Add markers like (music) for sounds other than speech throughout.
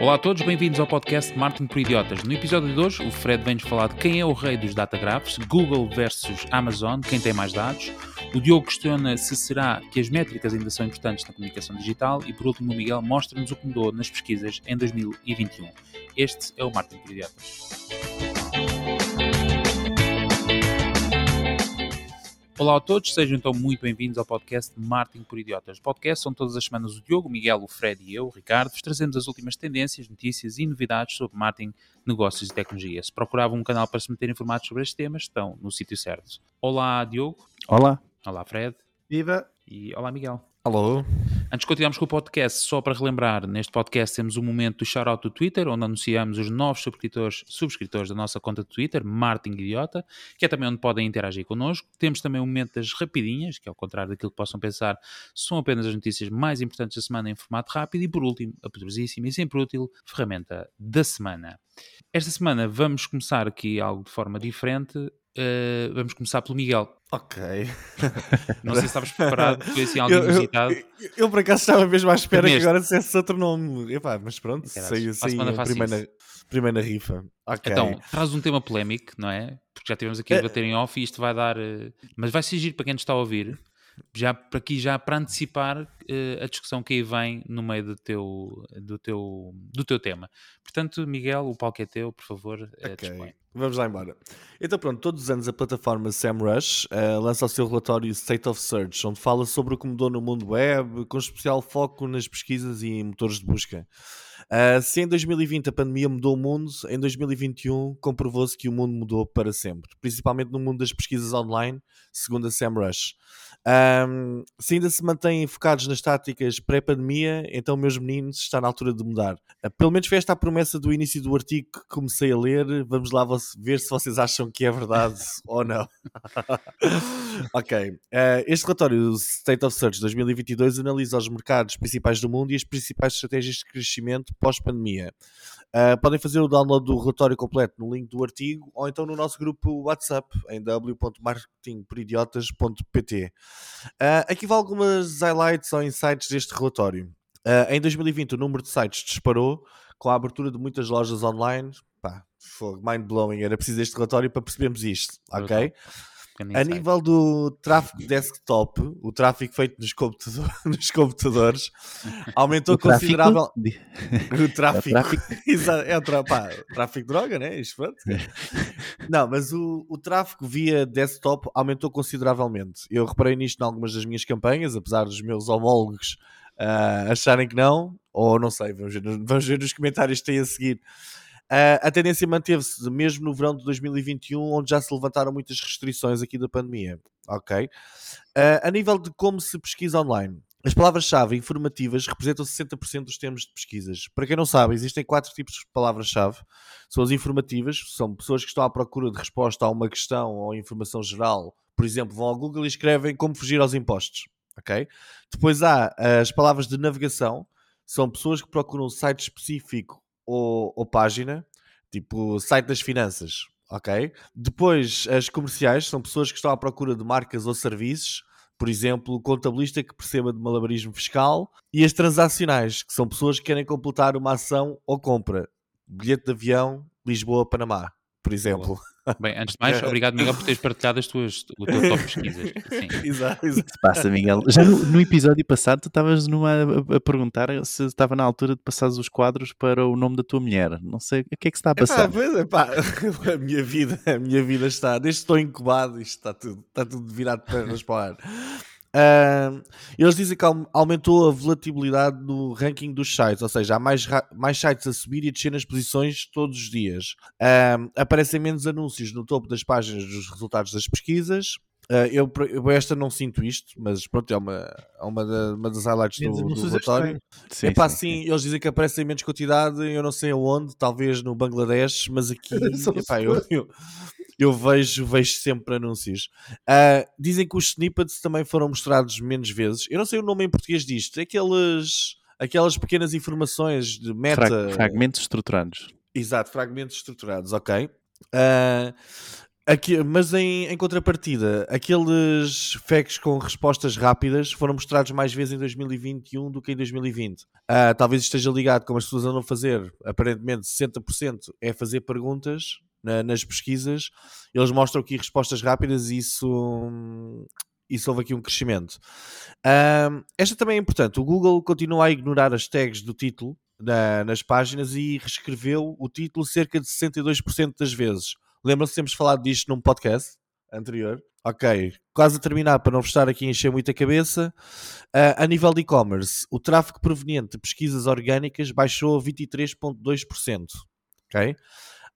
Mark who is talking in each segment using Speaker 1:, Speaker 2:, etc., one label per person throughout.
Speaker 1: Olá a todos, bem-vindos ao podcast Martin por Idiotas. No episódio de hoje, o Fred vem-nos falar de quem é o rei dos datagraphs, Google versus Amazon, quem tem mais dados. O Diogo questiona se será que as métricas ainda são importantes na comunicação digital. E por último, o Miguel mostra-nos o que mudou nas pesquisas em 2021. Este é o Martin por Idiotas. Olá a todos, sejam então muito bem-vindos ao podcast Marketing por Idiotas. Podcast são todas as semanas o Diogo, o Miguel, o Fred e eu, o Ricardo, vos trazemos as últimas tendências, notícias e novidades sobre marketing, negócios e tecnologia. Se procuravam um canal para se manter informados sobre estes temas, estão no sítio certo. Olá, Diogo.
Speaker 2: Olá.
Speaker 1: Olá, Fred.
Speaker 3: Viva.
Speaker 1: E olá, Miguel.
Speaker 3: Alô.
Speaker 1: Antes de continuarmos com o podcast, só para relembrar, neste podcast temos um momento do shout-out do Twitter, onde anunciamos os novos subscritores, subscritores da nossa conta de Twitter, Martin Idiota, que é também onde podem interagir connosco. Temos também um momento das rapidinhas, que ao contrário daquilo que possam pensar, são apenas as notícias mais importantes da semana em formato rápido. E por último, a poderosíssima e sempre útil ferramenta da semana. Esta semana vamos começar aqui algo de forma diferente. Uh, vamos começar pelo Miguel.
Speaker 3: Ok. (laughs)
Speaker 1: Não sei se estavas preparado, foi assim (laughs) algo inusitado.
Speaker 3: Eu, eu, eu, por acaso estava mesmo à espera que agora dissesse outro nome. Epá, mas pronto, saiu assim a primeira, primeira rifa. Okay.
Speaker 1: Então, traz um tema polémico, não é? Porque já tivemos aqui a bater em off e isto vai dar. Uh, mas vai ser giro para quem nos está a ouvir já para aqui já para antecipar uh, a discussão que aí vem no meio do teu, do teu, do teu tema. Portanto, Miguel, o palco é teu, por favor, uh,
Speaker 3: okay. Vamos lá embora. Então pronto, todos os anos a plataforma SEMrush uh, lança o seu relatório State of Search, onde fala sobre o que mudou no mundo web, com especial foco nas pesquisas e motores de busca. Uh, se em 2020 a pandemia mudou o mundo, em 2021 comprovou-se que o mundo mudou para sempre, principalmente no mundo das pesquisas online, segundo a SEMrush. Um, se ainda se mantêm focados nas táticas pré-pandemia, então, meus meninos, está na altura de mudar. Uh, pelo menos foi esta a promessa do início do artigo que comecei a ler. Vamos lá ver se vocês acham que é verdade (laughs) ou não. (laughs) ok. Uh, este relatório, o State of Search 2022, analisa os mercados principais do mundo e as principais estratégias de crescimento pós-pandemia. Uh, podem fazer o download do relatório completo no link do artigo ou então no nosso grupo WhatsApp em w.marketingporidiotas.pt. Uh, ah, aqui vão algumas highlights ou insights deste relatório. Uh, em 2020 o número de sites disparou com a abertura de muitas lojas online. Pá, mind blowing, era preciso este relatório para percebermos isto, ok? A nível do tráfego desktop, o tráfego feito nos, computador, (laughs) nos computadores aumentou o considerável. (laughs) O tráfego. É o tráfego. (laughs) é o tra... Pá, tráfego de droga, né? Isto pronto. Não, mas o, o tráfego via desktop aumentou consideravelmente. Eu reparei nisto em algumas das minhas campanhas, apesar dos meus homólogos uh, acharem que não, ou não sei, vamos ver, vamos ver nos comentários que têm a seguir. Uh, a tendência manteve-se mesmo no verão de 2021, onde já se levantaram muitas restrições aqui da pandemia. Ok? Uh, a nível de como se pesquisa online, as palavras-chave informativas representam 60% dos termos de pesquisas. Para quem não sabe, existem quatro tipos de palavras-chave. São as informativas, são pessoas que estão à procura de resposta a uma questão ou informação geral. Por exemplo, vão ao Google e escrevem como fugir aos impostos. Ok? Depois há as palavras de navegação, são pessoas que procuram um site específico ou, ou página, tipo site das finanças, ok? Depois, as comerciais são pessoas que estão à procura de marcas ou serviços, por exemplo, o contabilista que perceba de malabarismo fiscal, e as transacionais, que são pessoas que querem completar uma ação ou compra, bilhete de avião, Lisboa-Panamá, por exemplo.
Speaker 1: Bem, antes de mais, (laughs) obrigado, Miguel, por teres partilhado as tuas, o teu top pesquisas.
Speaker 2: Sim. (laughs) Exato, exato. O que se passa, Miguel? Já no, no episódio passado, tu estavas numa, a, a, perguntar se estava na altura de passar os quadros para o nome da tua mulher. Não sei, o que é que se está a passar?
Speaker 3: Epá, epá, (laughs) a minha vida, a minha vida está, desde que estou incubado, isto está tudo, está tudo virado para para Uh, eles dizem que aumentou a volatilidade no ranking dos sites, ou seja, há mais, mais sites a subir e a descer nas posições todos os dias. Uh, aparecem menos anúncios no topo das páginas dos resultados das pesquisas. Uh, eu, eu, esta não sinto isto, mas pronto, é uma, é uma, da, uma das highlights do, do relatório. Sim, Epá, sim, sim, sim, eles dizem que aparecem menos quantidade, eu não sei aonde, talvez no Bangladesh, mas aqui (laughs) epá, eu, eu, eu vejo, vejo sempre anúncios. Uh, dizem que os snippets também foram mostrados menos vezes. Eu não sei o nome em português disto. É aqueles, aquelas pequenas informações de meta.
Speaker 2: fragmentos estruturados.
Speaker 3: Exato, fragmentos estruturados, ok. Uh, Aqui, mas em, em contrapartida, aqueles facts com respostas rápidas foram mostrados mais vezes em 2021 do que em 2020. Ah, talvez esteja ligado, como as pessoas andam a fazer, aparentemente 60% é fazer perguntas na- nas pesquisas. Eles mostram aqui respostas rápidas e isso, hum, isso houve aqui um crescimento. Ahm, esta também é importante. O Google continua a ignorar as tags do título na- nas páginas e reescreveu o título cerca de 62% das vezes. Lembram-se temos falado disto num podcast anterior? Ok, quase a terminar para não vos estar aqui a encher muita cabeça. Ah, a nível de e-commerce, o tráfego proveniente de pesquisas orgânicas baixou 23,2%. Ok?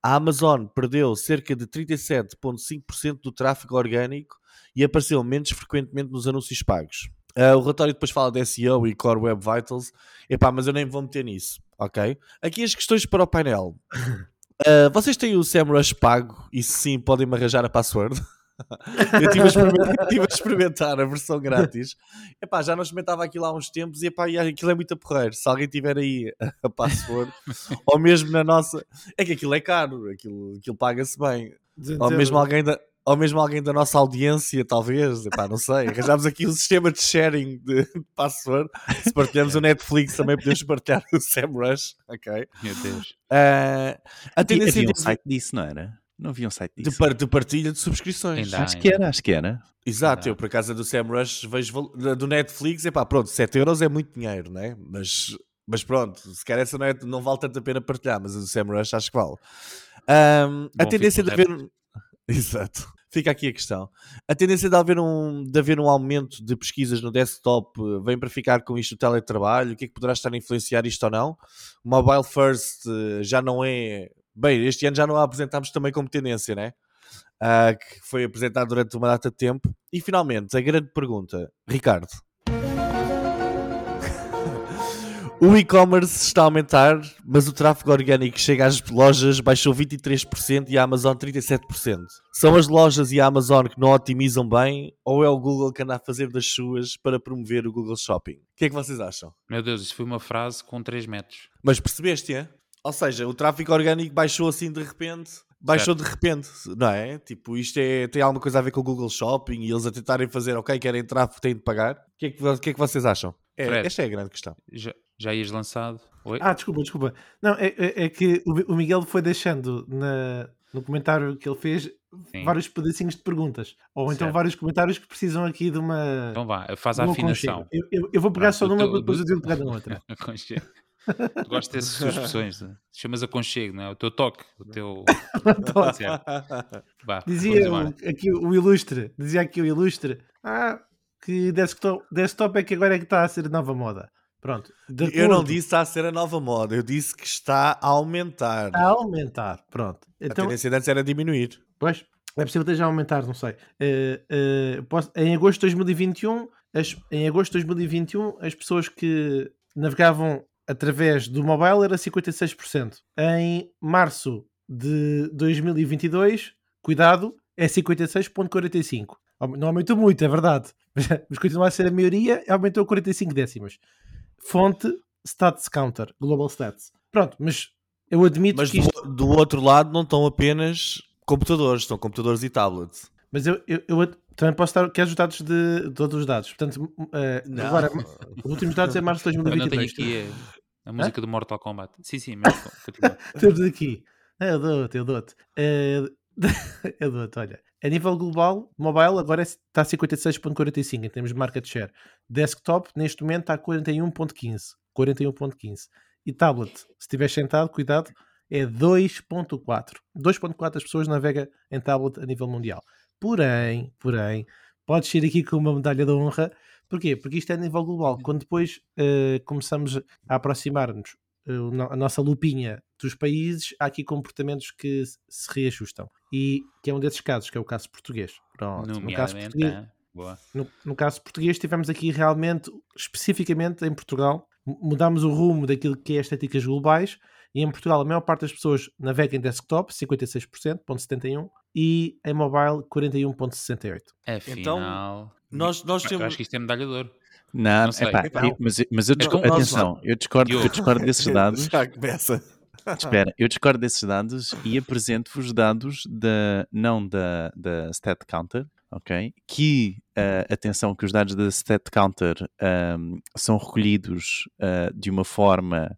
Speaker 3: A Amazon perdeu cerca de 37,5% do tráfego orgânico e apareceu menos frequentemente nos anúncios pagos. Ah, o relatório depois fala de SEO e Core Web Vitals. Epá, mas eu nem vou meter nisso, ok? Aqui as questões para o painel. Ah, vocês têm o SEMrush pago e se sim podem-me arranjar a password? (laughs) eu estive a, experimentar, (laughs) tive a experimentar a versão grátis. Epá, já não experimentava aquilo há uns tempos e, epá, e aquilo é muito a porreiro. Se alguém tiver aí a password, (laughs) ou mesmo na nossa. É que aquilo é caro, aquilo, aquilo paga-se bem. Ou mesmo alguém da. Ou mesmo alguém da nossa audiência, talvez, epá, não sei. Arranjámos aqui um sistema de sharing de password. Se partilhamos o (laughs) Netflix, também podemos partilhar o SEMrush. Ok.
Speaker 1: Meu Deus.
Speaker 3: Ah, a tendência
Speaker 2: Havia um
Speaker 3: de,
Speaker 2: site disso, não era? Não havia um site
Speaker 3: de,
Speaker 2: disso.
Speaker 3: par- de partilha de subscrições.
Speaker 1: Ainda.
Speaker 2: Acho que era, acho que era.
Speaker 3: Exato,
Speaker 1: Não.
Speaker 3: eu por acaso do SEMrush vejo val- da- do Netflix, epá, pronto, 7 euros é muito dinheiro, né? Mas, mas pronto, se calhar essa não, é, não vale tanto a pena partilhar, mas a do SEMrush acho que vale. Ahm, a tendência de haver. (laughs) Exato. Fica aqui a questão. A tendência de haver um, de haver um aumento de pesquisas no desktop eh, vem para ficar com isto o teletrabalho? O que é que poderá estar a influenciar isto ou não? Mobile first eh, já não é. Bem, este ano já não a apresentámos também como tendência, né? Ah, que foi apresentado durante uma data de tempo. E finalmente, a grande pergunta, Ricardo. O e-commerce está a aumentar, mas o tráfego orgânico que chega às lojas baixou 23% e a Amazon 37%. São as lojas e a Amazon que não otimizam bem ou é o Google que anda a fazer das suas para promover o Google Shopping? O que é que vocês acham?
Speaker 1: Meu Deus, isso foi uma frase com 3 metros.
Speaker 3: Mas percebeste, é? Ou seja, o tráfego orgânico baixou assim de repente. Baixou de repente, não é? Tipo, isto é, tem alguma coisa a ver com o Google Shopping e eles a tentarem fazer, ok, querem tráfego, têm de pagar. O que é que, que, é que vocês acham? É,
Speaker 1: Fred.
Speaker 3: esta é a grande questão.
Speaker 1: Já, já ias lançado? Oi?
Speaker 4: Ah, desculpa, desculpa. Não, é, é- é que o Miguel foi deixando na, no comentário que ele fez
Speaker 1: Sim.
Speaker 4: vários pedacinhos de perguntas. Ou então
Speaker 1: Certo.
Speaker 4: vários comentários que precisam aqui de uma.
Speaker 1: Então vá, faz a afinação.
Speaker 4: Eu, eu- eu vou pegar
Speaker 1: Pronto,
Speaker 4: só numa
Speaker 1: teu-
Speaker 4: para depois eu digo (laughs) pegar na outra.
Speaker 1: Aconchego. Tu gostas dessas (laughs) suas expressões. né? Chamas aconchego, não é? O teu toque, o teu. (laughs) Vá,
Speaker 4: Dizia o, aqui o ilustre, dizia aqui o ilustre, ah, que desktop, desktop é que agora é que está a ser nova moda. Pronto.
Speaker 3: Eu não disse está a ser a nova moda, eu disse que está a aumentar.
Speaker 4: Está a aumentar. Pronto.
Speaker 3: a
Speaker 4: Então,
Speaker 3: tendência de antes era diminuir.
Speaker 4: Pois, é possível esteja a aumentar, não sei. Eh, eh, posso- em agosto de 2021, as, em agosto de 2021, as pessoas que navegavam através do mobile era 56%. Em março de 2022, cuidado, é 56,45%. Aume- Não aumentou muito, é verdade, (laughs) mas continua a ser a maioria, aumentou 45 décimas. Fonte Stats Counter, Global Stats. Pronto, mas eu admito
Speaker 3: Mas
Speaker 4: que
Speaker 3: do,
Speaker 4: isto...
Speaker 3: do outro lado não estão apenas computadores, estão computadores e tablets.
Speaker 4: Mas eu, eu, eu também posso dar quero os dados de, de todos os dados. Portanto,
Speaker 3: Não.
Speaker 4: agora, os últimos dados é março de
Speaker 1: Eu não tenho
Speaker 4: 2022.
Speaker 1: aqui a, a música do Mortal Kombat. Sim, sim, mas continua. (laughs)
Speaker 4: Temos aqui. Eu dou-te, eu dou-te. Eh, (laughs) eu dou-te, olha. A nível global, mobile agora está a 56.45 em termos de market share. Desktop, neste momento, está a 41.15. 41.15. E tablet, se estiver sentado, cuidado, é 2.4. 2.4 as pessoas navegam em tablet a nível mundial. Porém, porém, podes ir aqui com uma medalha de honra. Porquê? Porque isto é a nível global. Quando depois eh, começamos a aproximar-nos a nossa lupinha dos países, há aqui comportamentos que se- reajustam. E que é um desses casos, que é o caso português. Pronto. No caso português,
Speaker 1: boa.
Speaker 4: no, no caso português, tivemos aqui realmente, especificamente em Portugal, mu- mudámos o rumo daquilo que é estéticas globais. E em Portugal, a maior parte das pessoas navega em desktop, 56%, ponto 71%, e em mobile, 41,68%.
Speaker 1: Afinal,
Speaker 3: Nós, nós
Speaker 1: eu
Speaker 3: temos.
Speaker 1: acho que isto é medalha de ouro.
Speaker 2: Não,
Speaker 1: Não sei.
Speaker 2: epá,
Speaker 3: Epá.
Speaker 2: eu- mas, mas eu
Speaker 3: Não,
Speaker 2: discordo,
Speaker 3: nós-
Speaker 2: atenção, eu discordo, eu discordo desses (laughs) dados.
Speaker 3: Já começa.
Speaker 2: Espera, eu discordo desses dados e apresento-vos dados da, não da, da Stat Counter, ok? Que, uh, atenção, que os dados da Stat Counter um, são recolhidos uh, de uma forma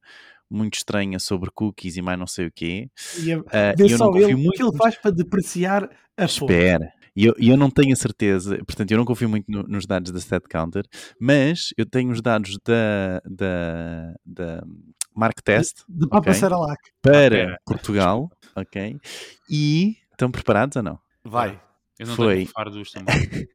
Speaker 2: muito estranha sobre cookies e mais não sei o quê.
Speaker 4: E a,
Speaker 2: Uh, eu
Speaker 4: só
Speaker 2: não confio
Speaker 4: ele, o
Speaker 2: muito
Speaker 4: que ele faz para depreciar a.
Speaker 2: Espera. E eu, eu não tenho a certeza, portanto, eu não confio muito no- nos dados da Stat Counter, mas eu tenho os dados da, da, da Mark Test
Speaker 4: De Papa
Speaker 2: ok,
Speaker 4: Saralac.
Speaker 2: para
Speaker 1: pera.
Speaker 2: Portugal, ok? E estão preparados ou não?
Speaker 3: Vai.
Speaker 1: Eu não
Speaker 2: Foi.
Speaker 1: tenho fardos também. (laughs)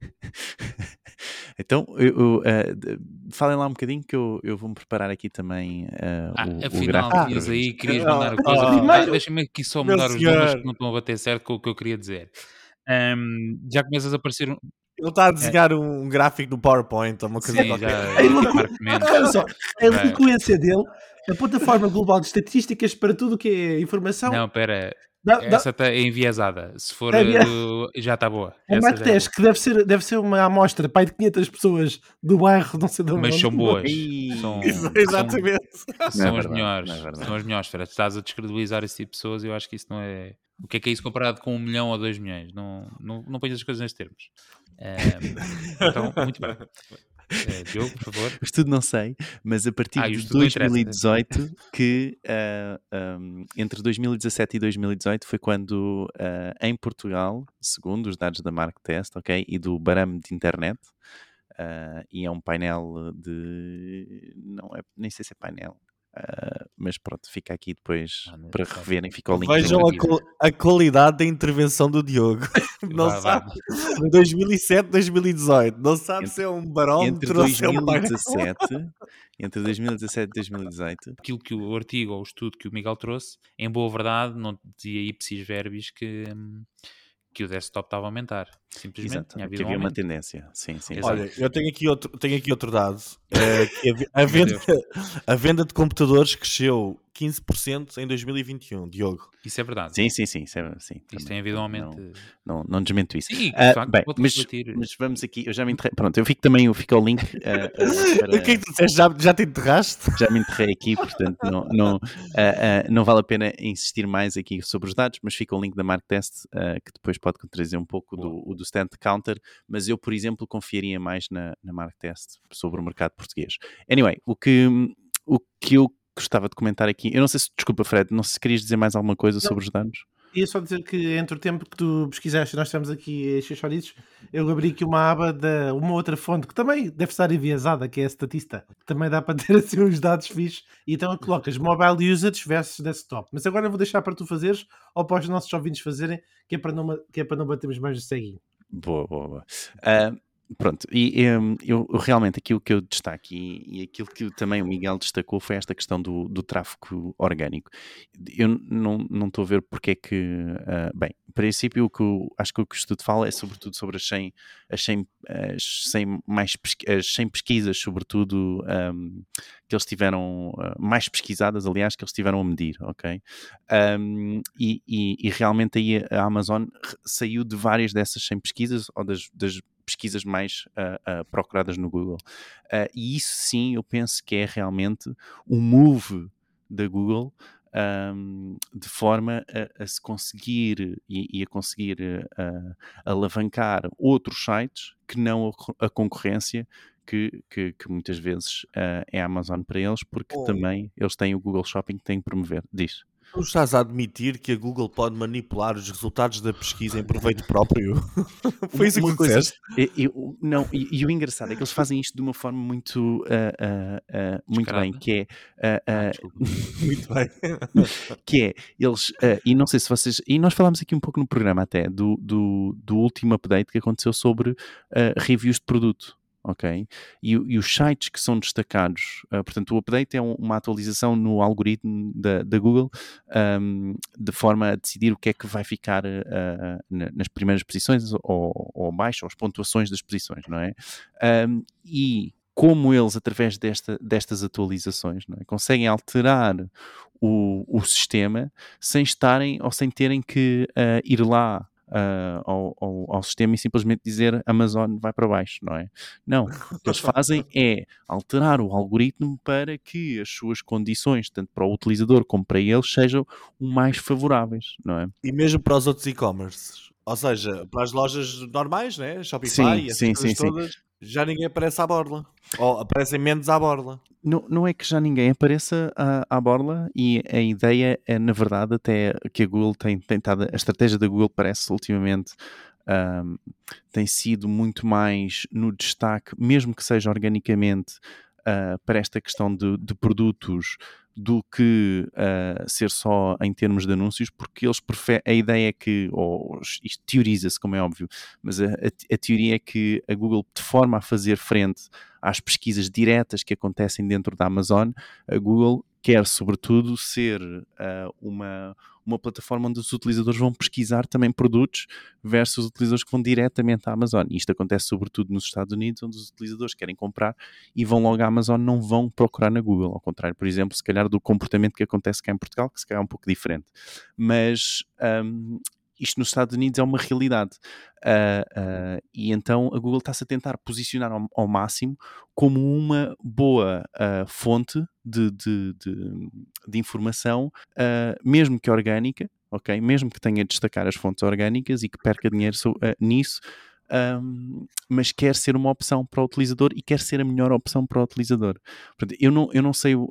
Speaker 2: então, eu, eu, de- falem lá um bocadinho que eu, eu vou-me preparar aqui também eh,
Speaker 1: Ah,
Speaker 2: o, o
Speaker 1: afinal,
Speaker 2: gráfico.
Speaker 1: tinhas
Speaker 2: ver.
Speaker 1: aí, querias
Speaker 3: Ah,
Speaker 1: mandar coisa.
Speaker 3: ah,
Speaker 1: Ah,
Speaker 4: primeiro-
Speaker 1: Deixa-me aqui só mudar os números que não estão a bater certo com o que eu queria dizer. Ahm, já começas a aparecer um.
Speaker 3: Ele está a desenhar um, um gráfico no PowerPoint ou uma coisa
Speaker 1: Sim,
Speaker 3: qualquer.
Speaker 1: já. Mendes. (laughs)
Speaker 4: Olha só, a
Speaker 1: Vai.
Speaker 4: eloquência dele, a plataforma global de estatísticas para tudo o que é informação,
Speaker 1: Não, espera.
Speaker 4: Dá, dá,
Speaker 1: Essa está enviesada. Se for.
Speaker 4: É
Speaker 1: do- Já está boa. Essa
Speaker 4: Mark
Speaker 1: já é
Speaker 4: que deve ser, deve ser uma amostra pai de 500 pessoas do bairro, não sei de onde.
Speaker 1: Mas são boas.
Speaker 2: Ih,
Speaker 1: São, (laughs) são,
Speaker 3: Exatamente.
Speaker 1: são
Speaker 2: Não é
Speaker 1: as
Speaker 2: verdade,
Speaker 1: melhores.
Speaker 2: é.
Speaker 1: São as melhores. Fera. Estás a descredibilizar esse tipo de pessoas. Eu acho que isso não é. O que é que é isso comparado com um milhão ou dois milhões? Não, não, não ponhas as coisas nesses termos. Então, muito bem. Eh, Diogo, por favor.
Speaker 2: O (laughs) estudo não sei, mas a partir
Speaker 1: Ah,
Speaker 2: de
Speaker 1: estudo não interessa.
Speaker 2: 2018, que ah, um, entre 2017 e 2018 foi quando ah, em Portugal, segundo os dados da Mark Test, ok, e do Barame de Internet, ah, e é um painel de, não é, nem sei se é painel, ah, mas pronto, fica aqui depois
Speaker 1: Ah, não
Speaker 2: para reverem, fica o link.
Speaker 3: Vejam a, a qualidade da intervenção do Diogo. (laughs) Não
Speaker 1: vá.
Speaker 3: sabe. De 2007, 2018. Não sabe
Speaker 2: Entre-
Speaker 3: se é um
Speaker 2: entre
Speaker 3: barómetro ou se é um painel.
Speaker 2: 2017, entre 2017 e 2018,
Speaker 1: Aquilo que o artigo ou o estudo que o Miguel trouxe, em boa verdade, não dizia ipsis verbis que, hum, que o desktop estava a aumentar. Simplesmente
Speaker 2: exato,
Speaker 1: tinha
Speaker 2: que
Speaker 1: havido um
Speaker 2: havia uma tendência, sim, sim.
Speaker 1: Exato.
Speaker 3: Olha, eu tenho aqui outro, tenho aqui outro dado. (laughs) que a, a venda, (laughs) a venda de computadores cresceu 15% em 2021, Diogo.
Speaker 1: Isso é verdade.
Speaker 2: Sim, sim, sim. Isso, é, sim,
Speaker 1: Isso
Speaker 2: também.
Speaker 1: tem havido um
Speaker 2: Não-
Speaker 1: aumento.
Speaker 2: Não, não desmento isso.
Speaker 1: Sim, de
Speaker 2: Ah,
Speaker 1: facto,
Speaker 2: bem, mas, mas vamos aqui, eu já me enterrei. Pronto, eu fico também, eu fico ao link. para- (laughs)
Speaker 3: O que é que tu disseste? Já, já te enterraste?
Speaker 2: já me enterrei aqui, portanto não, não, ah, não vale a pena insistir mais aqui sobre os dados, mas fica o link da Mark Test, que depois pode trazer um pouco do, do Stand Counter, mas eu, por exemplo, confiaria mais na, na Mark Test sobre o mercado português. Anyway, o que, o que eu gostava de comentar aqui, eu não sei se, desculpa Fred, não sei se querias dizer mais alguma coisa sobre os dados.
Speaker 4: Ia só dizer que entre o tempo que tu pesquisaste, nós estamos aqui chachoritos, eu abri aqui uma aba de uma outra fonte que também deve estar enviesada, que é a Statista. Também dá para ter (laughs) assim uns dados fixos. E então colocas mobile usage versus desktop. Mas agora eu vou deixar para tu fazeres ou para os nossos ouvintes fazerem, que é para não, que é para não batermos mais no ceguinho.
Speaker 2: Boa, boa, boa. Ah, pronto, e um, eu realmente aquilo que eu destaco e, e aquilo que também o Miguel destacou foi esta questão do, do tráfego orgânico. Eu não estou a ver porque é que, ah, bem, em princípio o que eu, acho que o que o estudo fala é sobretudo sobre as 100, as 100, as 100 mais pesqui- as 100 pesquisas, sobretudo ahm, que eles tiveram, ah, mais pesquisadas, aliás, que eles tiveram a medir, ok? Um, e, e- e realmente aí a Amazon saiu de várias dessas 100 pesquisas ou das, das pesquisas mais ah, ah, procuradas no Google. Ah, e isso sim eu penso que é realmente um move da Google um, de forma a, a se conseguir e, e a conseguir ah, alavancar outros sites que não a, a concorrência que, que, que muitas vezes ah, é a Amazon para eles, porque
Speaker 3: Oh.
Speaker 2: também eles têm o Google Shopping que têm que promover. Diz.
Speaker 3: Tu estás a admitir que a Google pode manipular os resultados da pesquisa em proveito próprio? (laughs) Foi isso que disseste?
Speaker 2: Não, e, e o engraçado é que eles fazem isto de uma forma muito, ah, ah, ah, muito bem, que é, ah. (laughs)
Speaker 3: Muito bem. (laughs)
Speaker 2: que é, eles, e não sei se vocês, e nós falámos aqui um pouco no programa até, do, do, do último update que aconteceu sobre reviews de produto. Ok? E, e os sites que são destacados, ah, portanto, o update é um- uma atualização no algoritmo da, da Google ahm, de forma a decidir o que é que vai ficar na- nas primeiras posições ou, ou abaixo, ou as pontuações das posições, não é? Ahm, e como eles, através desta, destas atualizações, é? conseguem alterar o, o sistema sem estarem ou sem terem que ah, ir lá uh, ao, ao, ao, sistema e simplesmente dizer Amazon vai para baixo, não é? Não. O que eles fazem é alterar o algoritmo para que as suas condições, tanto para o utilizador como para eles, sejam o mais favoráveis, não é?
Speaker 3: E mesmo para os outros e-commerce. Ou seja, para as lojas normais, né? Shopify
Speaker 2: sim,
Speaker 3: e essas
Speaker 2: sim,
Speaker 3: coisas
Speaker 2: sim,
Speaker 3: todas, sim. Já ninguém aparece à borla. Ou aparecem menos à borla.
Speaker 2: Não, não é que já ninguém apareça à, à borla e a ideia é, na verdade, até que a Google tem tentado, a estratégia da Google parece ultimamente um, tem sido muito mais no destaque, mesmo que seja organicamente, uh, para esta questão de, de produtos do que uh, ser só em termos de anúncios, porque eles preferem, a ideia é que, ou isto teoriza-se como é óbvio, mas a, a, a, teoria é que a Google, de forma a fazer frente às pesquisas diretas que acontecem dentro da Amazon, a Google quer sobretudo ser uh, uma, uma plataforma onde os utilizadores vão pesquisar também produtos versus utilizadores que vão diretamente à Amazon. Isto acontece sobretudo nos Estados Unidos, onde os utilizadores querem comprar e vão logo à Amazon, não vão procurar na Google. Ao contrário, por exemplo, se calhar do comportamento que acontece cá em Portugal, que se calhar é um pouco diferente. Mas um, isto nos Estados Unidos é uma realidade. Uh, uh, e então a Google está-se a tentar posicionar ao, ao, máximo como uma boa uh, fonte de, de, de, de informação, mesmo que orgânica, ok? Mesmo que tenha de destacar as fontes orgânicas e que perca dinheiro nisso, um, mas quer ser uma opção para o utilizador e quer ser a melhor opção para o utilizador. Portanto, eu, não, eu não sei uh,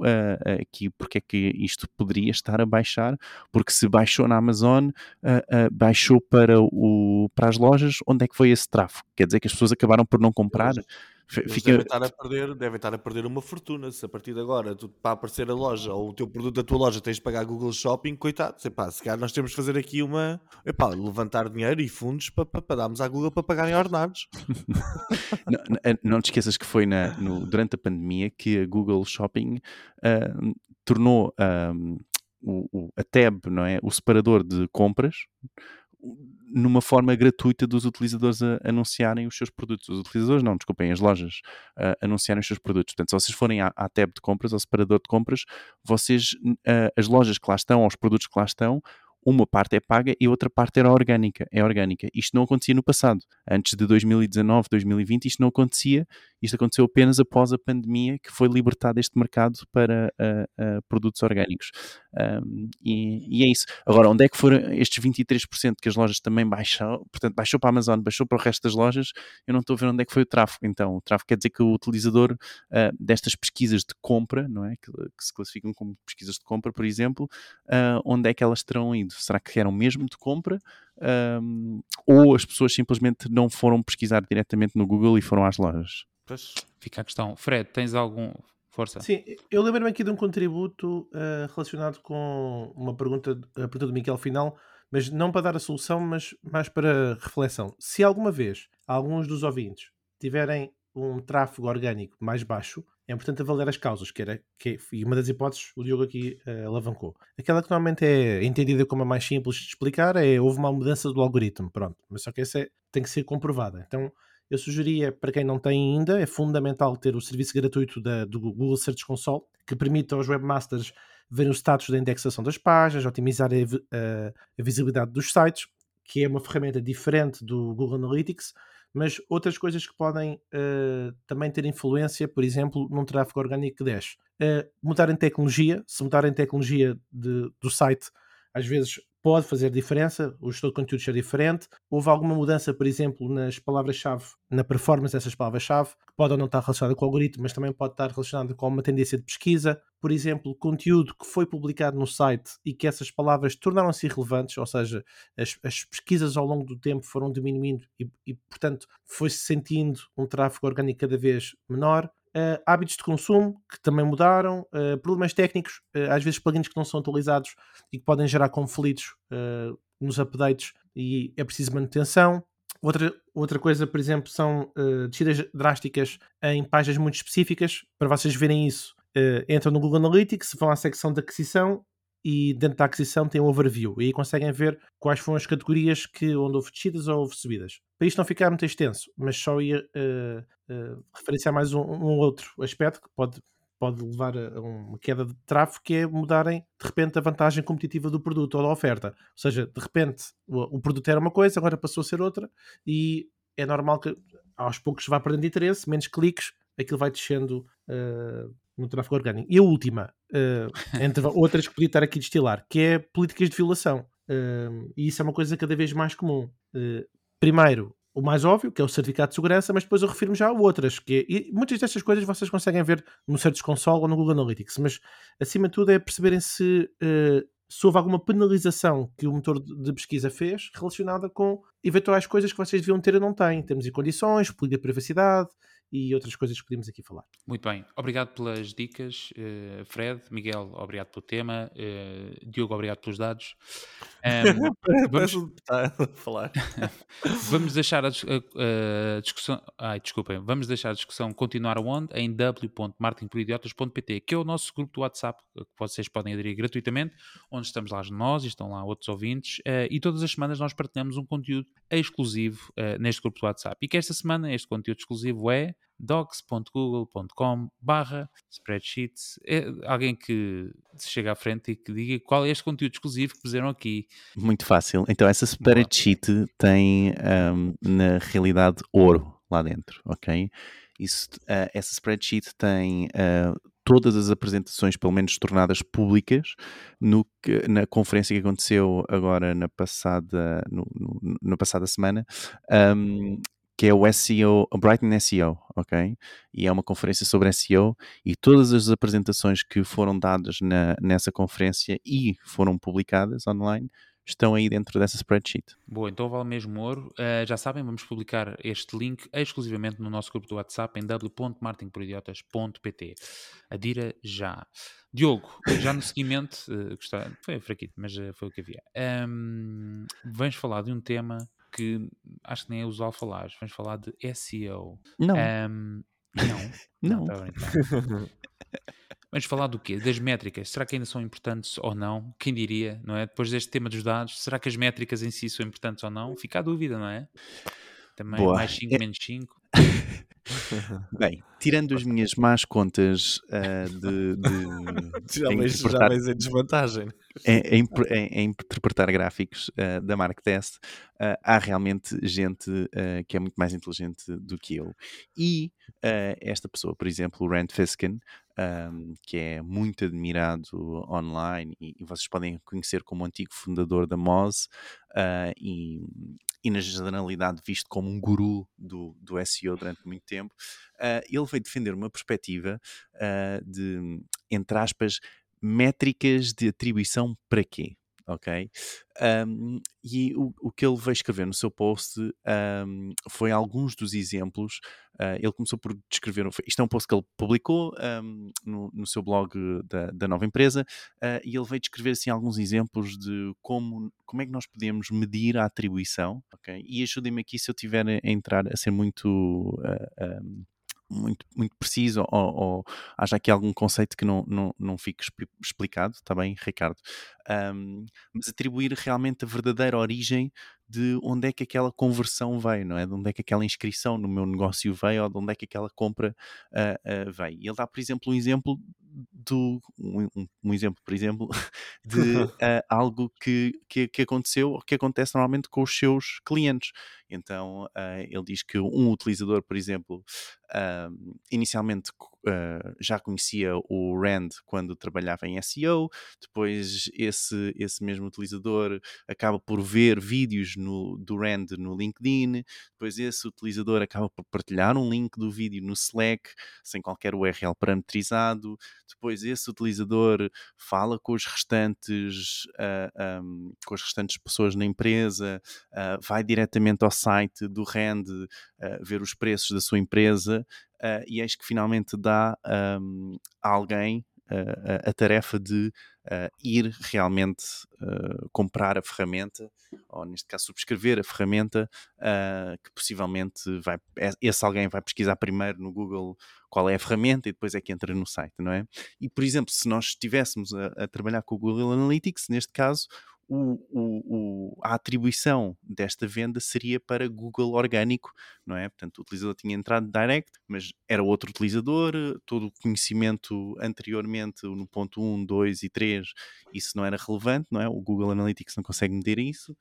Speaker 2: aqui porque é que isto poderia estar a baixar, porque se baixou na Amazon, uh, uh, baixou para, o, para as lojas, onde é que foi esse tráfego? Quer dizer que as pessoas acabaram por não comprar?
Speaker 3: Fica... Devem, estar a perder, devem estar a perder uma fortuna se a partir de agora tu, para aparecer a loja ou o teu produto da tua loja tens de pagar Google Shopping, coitado, epá, se calhar nós temos de fazer aqui uma epá, levantar dinheiro e fundos para, para, para darmos à Google para pagarem ordenados. (laughs)
Speaker 2: não, eh, não, te esqueças que foi na, no, durante a pandemia que a Google Shopping uh, tornou um, o, o, a tab, não é? o separador de compras numa forma gratuita dos utilizadores a anunciarem os seus produtos. Os utilizadores, não, desculpem, as lojas anunciarem os seus produtos. Portanto, se vocês forem à, à tab de compras, ao separador de compras, vocês, as lojas que lá estão, os produtos que lá estão, uma parte é paga e outra parte era orgânica, é orgânica. Isto não acontecia no passado. Antes de 2019, 2020, isto não acontecia. Isto aconteceu apenas após a pandemia que foi libertado este mercado para uh, uh, produtos orgânicos. Um, e, e, é isso. Agora, onde é que foram estes 23% que as lojas também baixaram? Portanto, baixou para a Amazon, baixou para o resto das lojas. Eu não estou a ver onde é que foi o tráfego. Então, o tráfego quer dizer que o utilizador uh, destas pesquisas de compra, não é? Que, que, se classificam como pesquisas de compra, por exemplo, onde é que elas terão ido? Será que eram mesmo de compra? Um, ou as pessoas simplesmente não foram pesquisar diretamente no Google e foram às lojas?
Speaker 1: Pois. Fica a questão. Fred, tens algum. Força.
Speaker 4: Sim, eu lembro-me aqui de um contributo uh, relacionado com uma pergunta, a pergunta do Miguel final, mas não para dar a solução, mas mais para reflexão. Se alguma vez alguns dos ouvintes tiverem um tráfego orgânico mais baixo, é importante avaliar as causas, que era, que, e uma das hipóteses o Diogo aqui uh, alavancou. Aquela que normalmente é entendida como a mais simples de explicar é houve uma mudança do algoritmo, pronto, mas só que essa é, tem que ser comprovada. Então, eu sugeria, para quem não tem ainda, é fundamental ter o serviço gratuito da, do Google Search Console, que permite aos webmasters verem o status da indexação das páginas, otimizar a, a, a visibilidade dos sites, que é uma ferramenta diferente do Google Analytics, mas outras coisas que podem uh, também ter influência, por exemplo, num tráfego orgânico que desce. Uh, mudar em tecnologia, se mudar em tecnologia de, do site, às vezes pode fazer diferença, o gestor de conteúdos é diferente. Houve alguma mudança, por exemplo, nas palavras-chave, na performance dessas palavras-chave, que pode ou não estar relacionada com o algoritmo, mas também pode estar relacionada com uma tendência de pesquisa. Por exemplo, conteúdo que foi publicado no site e que essas palavras tornaram-se irrelevantes, ou seja, as, as, pesquisas ao longo do tempo foram diminuindo e, e portanto, foi-se sentindo um tráfego orgânico cada vez menor. Uh, hábitos de consumo que também mudaram, uh, problemas técnicos, uh, às vezes plugins que não são atualizados e que podem gerar conflitos nos updates e é preciso manutenção. Outra, outra coisa, por exemplo, são descidas drásticas em páginas muito específicas. Para vocês verem isso, entram no Google Analytics, vão à secção de aquisição e dentro da aquisição tem um overview e aí conseguem ver quais foram as categorias que, onde houve descidas ou houve subidas. Para isto não ficar muito extenso, mas só ia uh, uh, referenciar mais um, um, outro aspecto que pode pode levar a uma queda de tráfego que é mudarem de repente a vantagem competitiva do produto ou da oferta. Ou seja, de repente o, o produto era uma coisa, agora passou a ser outra e é normal que aos poucos vá perdendo interesse, menos cliques, aquilo vai descendo uh, no tráfego orgânico. E a última, uh, entre (laughs) outras que podia estar aqui a destilar, que é políticas de violação. Uh, e isso é uma coisa cada vez mais comum. primeiro, o mais óbvio, que é o certificado de segurança, mas depois eu refiro-me já a outras, que é, e muitas destas coisas vocês conseguem ver no Search Console ou no Google Analytics, mas acima de tudo é perceberem se, uh, se houve alguma penalização que o motor de pesquisa fez relacionada com eventuais coisas que vocês deviam ter e não têm, termos e condições, política de privacidade, e outras coisas que podemos aqui falar.
Speaker 1: Muito bem, obrigado pelas dicas, uh, Fred, Miguel, obrigado pelo tema, uh, Diogo, obrigado pelos dados. (laughs) Um, vamos... falar. (laughs) vamos deixar a, discussão, ai, desculpem, vamos deixar a discussão continuar onde? Em w.marketingporidiotas.pt, que é o nosso grupo do WhatsApp, que vocês podem aderir gratuitamente, onde estamos lá nós e estão lá outros ouvintes, uh, e todas as semanas nós partilhamos um conteúdo exclusivo neste grupo do WhatsApp. E que esta semana este conteúdo exclusivo é docs.google.com barra spreadsheets. É alguém que chega à frente e que diga qual é este conteúdo exclusivo que puseram aqui.
Speaker 2: Muito fácil. Então essa spreadsheet Boa. tem um, na realidade ouro lá dentro, ok? Isso, uh, essa spreadsheet tem uh, todas as apresentações, pelo menos tornadas públicas, no que, na conferência que aconteceu agora na passada, no, no, na passada semana, um, que é o SEO, o Brighton SEO, ok? E é uma conferência sobre SEO e todas as apresentações que foram dadas na, nessa conferência e foram publicadas online estão aí dentro dessa spreadsheet.
Speaker 1: Boa, então vale mesmo ouro. Uh, já sabem, vamos publicar este link exclusivamente no nosso grupo do WhatsApp em w.marketingporidiotas.pt. Adira já. Diogo, já no seguimento, uh, gostava, foi fraquito, mas uh, foi o que havia. Um, vamos falar de um tema que acho que nem é usual falar. Vamos falar de SEO.
Speaker 2: Não.
Speaker 1: Um, não. (laughs)
Speaker 2: não. não tá
Speaker 1: Vamos falar do quê? Das métricas. Será que ainda são importantes ou não? Quem diria, não é? Depois deste tema dos dados, será que as métricas em si são importantes ou não? Fica a dúvida, não é? Também Boa. mais 5, é... menos 5. (laughs)
Speaker 2: Bem, tirando as minhas más contas uh, de,
Speaker 3: de (laughs) já, vais, já vais em desvantagem
Speaker 2: em, em, em, interpretar gráficos uh, da Mark Test, uh, há realmente gente que é muito mais inteligente do que eu. E esta pessoa, por exemplo, o Rand Fiskin, um, que é muito admirado online e, e, vocês podem conhecer como antigo fundador da Moz e, e na generalidade visto como um guru do, do SEO durante muito tempo, uh, ele veio defender uma perspectiva uh, de, entre aspas, métricas de atribuição para quê? Ok? Um, e o, o, que ele veio escrever no seu post um, foi alguns dos exemplos. Uh, ele começou por descrever. Isto é um post que ele publicou um, no, no, seu blog da, da nova empresa uh, e ele veio descrever assim, alguns exemplos de como, como é que nós podemos medir a atribuição. ok? E ajudem-me aqui se eu tiver a entrar a ser muito. Uh, muito, muito preciso ou, ou haja aqui algum conceito que não, não, não fique explicado, está bem, Ricardo? Um, mas atribuir realmente a verdadeira origem de onde é que aquela conversão veio, não é? De onde é que aquela inscrição no meu negócio veio ou de onde é que aquela compra uh, uh, veio. E ele dá, por exemplo, um exemplo do um, um exemplo, por exemplo, (laughs) de uh, (laughs) algo que, que, que, aconteceu ou que acontece normalmente com os seus clientes. Então ele diz que um utilizador, por exemplo, inicialmente já conhecia o Rand quando trabalhava em SEO, depois esse, esse mesmo utilizador acaba por ver vídeos no, do Rand no LinkedIn, depois esse utilizador acaba por partilhar um link do vídeo no Slack, sem qualquer URL parametrizado, depois esse utilizador fala com os restantes, uh, ah, um, com as restantes pessoas na empresa, uh, vai diretamente ao site do Rand ver os preços da sua empresa e eis que finalmente dá um, a alguém a, a tarefa de uh, ir realmente uh, comprar a ferramenta, ou neste caso subscrever a ferramenta, uh, que possivelmente vai, esse alguém vai pesquisar primeiro no Google qual é a ferramenta e depois é que entra no site, não é? E, por exemplo, se nós estivéssemos a, a trabalhar com o Google Analytics, neste caso, o, o, o, a atribuição desta venda seria para Google orgânico, não é? Portanto, o utilizador tinha entrado direct, mas era outro utilizador, todo o conhecimento anteriormente no ponto 1, 2 e 3, isso não era relevante, não é? O Google Analytics não consegue medir isso.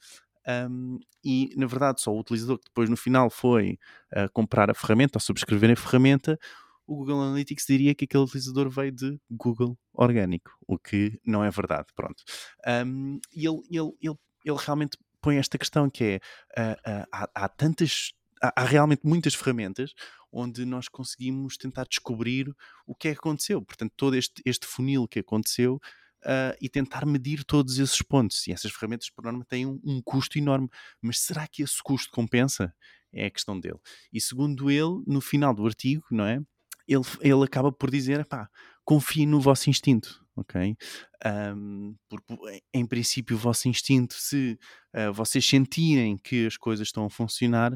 Speaker 2: Um, e na verdade, só o utilizador que depois no final foi uh, comprar a ferramenta ou subscrever a ferramenta, o Google Analytics diria que aquele utilizador veio de Google orgânico, o que não é verdade. Pronto. Um, e ele, ele, ele, ele realmente põe esta questão que é uh, uh, há, há, tantas há, há, realmente muitas ferramentas onde nós conseguimos tentar descobrir o que é que aconteceu. Portanto, todo este, este funil que aconteceu Uh, e tentar medir todos esses pontos. E essas ferramentas, por norma, têm um, um, custo enorme. Mas será que esse custo compensa? É a questão dele. E segundo ele, no final do artigo, não é? Ele, ele acaba por dizer: pá, confie no vosso instinto. Ok? Um, porque, em princípio, o vosso instinto, se uh, vocês sentirem que as coisas estão a funcionar,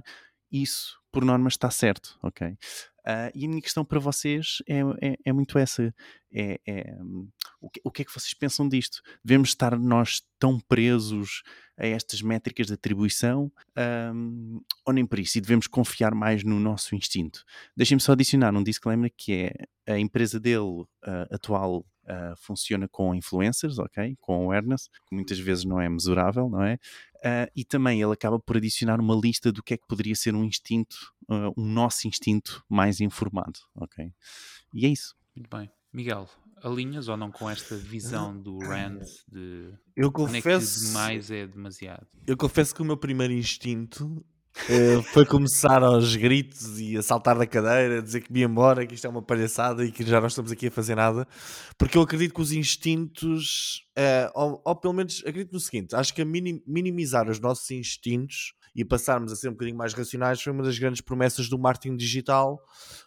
Speaker 2: isso, por norma, está certo. Ok? Uh, e a minha questão para vocês é, é, é muito essa: é, é o, que, o, que, é que vocês pensam disto? Devemos estar nós tão presos a estas métricas de atribuição um, ou nem por isso? E devemos confiar mais no nosso instinto? Deixem-me só adicionar um disclaimer que é a empresa dele uh, atual Uh, funciona com influencers, ok? Com awareness, que muitas vezes não é mesurável, não é? Uh, e também ele acaba por adicionar uma lista do que é que poderia ser um instinto, uh, um nosso instinto mais informado, ok? E é isso.
Speaker 1: Muito bem. Miguel, alinhas ou não com esta visão do Rand de
Speaker 3: eu confesso,
Speaker 1: é demais é demasiado?
Speaker 3: Eu confesso que o meu primeiro instinto Foi começar aos gritos e a saltar da cadeira, dizer que me embora, que isto é uma palhaçada e que já não estamos aqui a fazer nada, porque eu acredito que os instintos, uh, ou, ou, pelo menos acredito no seguinte: acho que a minim, minimizar os nossos instintos e passarmos a ser um bocadinho mais racionais foi uma das grandes promessas do marketing digital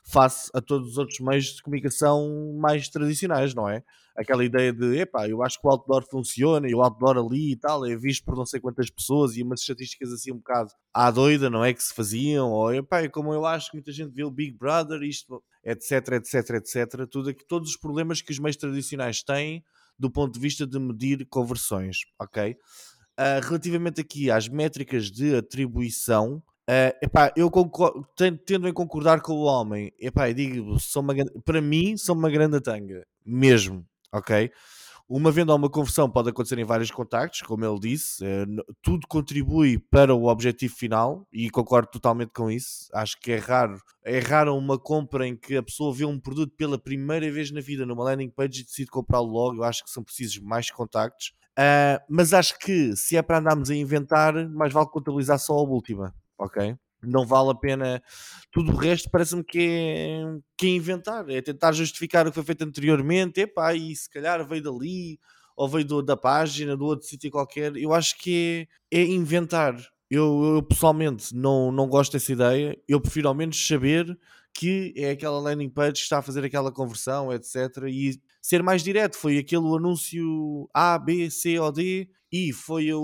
Speaker 3: face a todos os outros meios de comunicação mais tradicionais, não é? Aquela ideia de epá, eu acho que o outdoor funciona e o outdoor ali e tal é visto por não sei quantas pessoas e umas estatísticas assim um bocado à doida, não é? Que se faziam, ou epá, é como eu acho que muita gente vê o Big Brother, isto, etc, etc, etc. Tudo, todos os problemas que os meios tradicionais têm do ponto de vista de medir conversões, ok? Uh, relativamente aqui às métricas de atribuição, Uh, epá, eu concordo, tendo em concordar com o homem, epá, digo, são uma, para mim, são uma grande tanga, mesmo ok? Uma venda ou uma conversão pode acontecer em vários contactos, como ele disse, é, tudo contribui para o objetivo final e concordo totalmente com isso. Acho que é raro, é raro uma compra em que a pessoa vê um produto pela primeira vez na vida numa landing page e decide comprá-lo logo. Eu acho que são precisos mais contactos, uh, mas acho que se é para andarmos a inventar, mais vale contabilizar só a última, ok? Não vale a pena. Tudo o resto parece-me que é, que é inventar, é tentar justificar o que foi feito anteriormente. Epá, e se calhar veio dali, ou veio do, da página, do outro sítio qualquer. Eu acho que é, é inventar. Eu, eu, pessoalmente não, não gosto dessa ideia. Eu prefiro ao menos saber que é aquela landing page que está a fazer aquela conversão, etc. E ser mais direto. Foi aquele anúncio A, B, C ou D e foi o,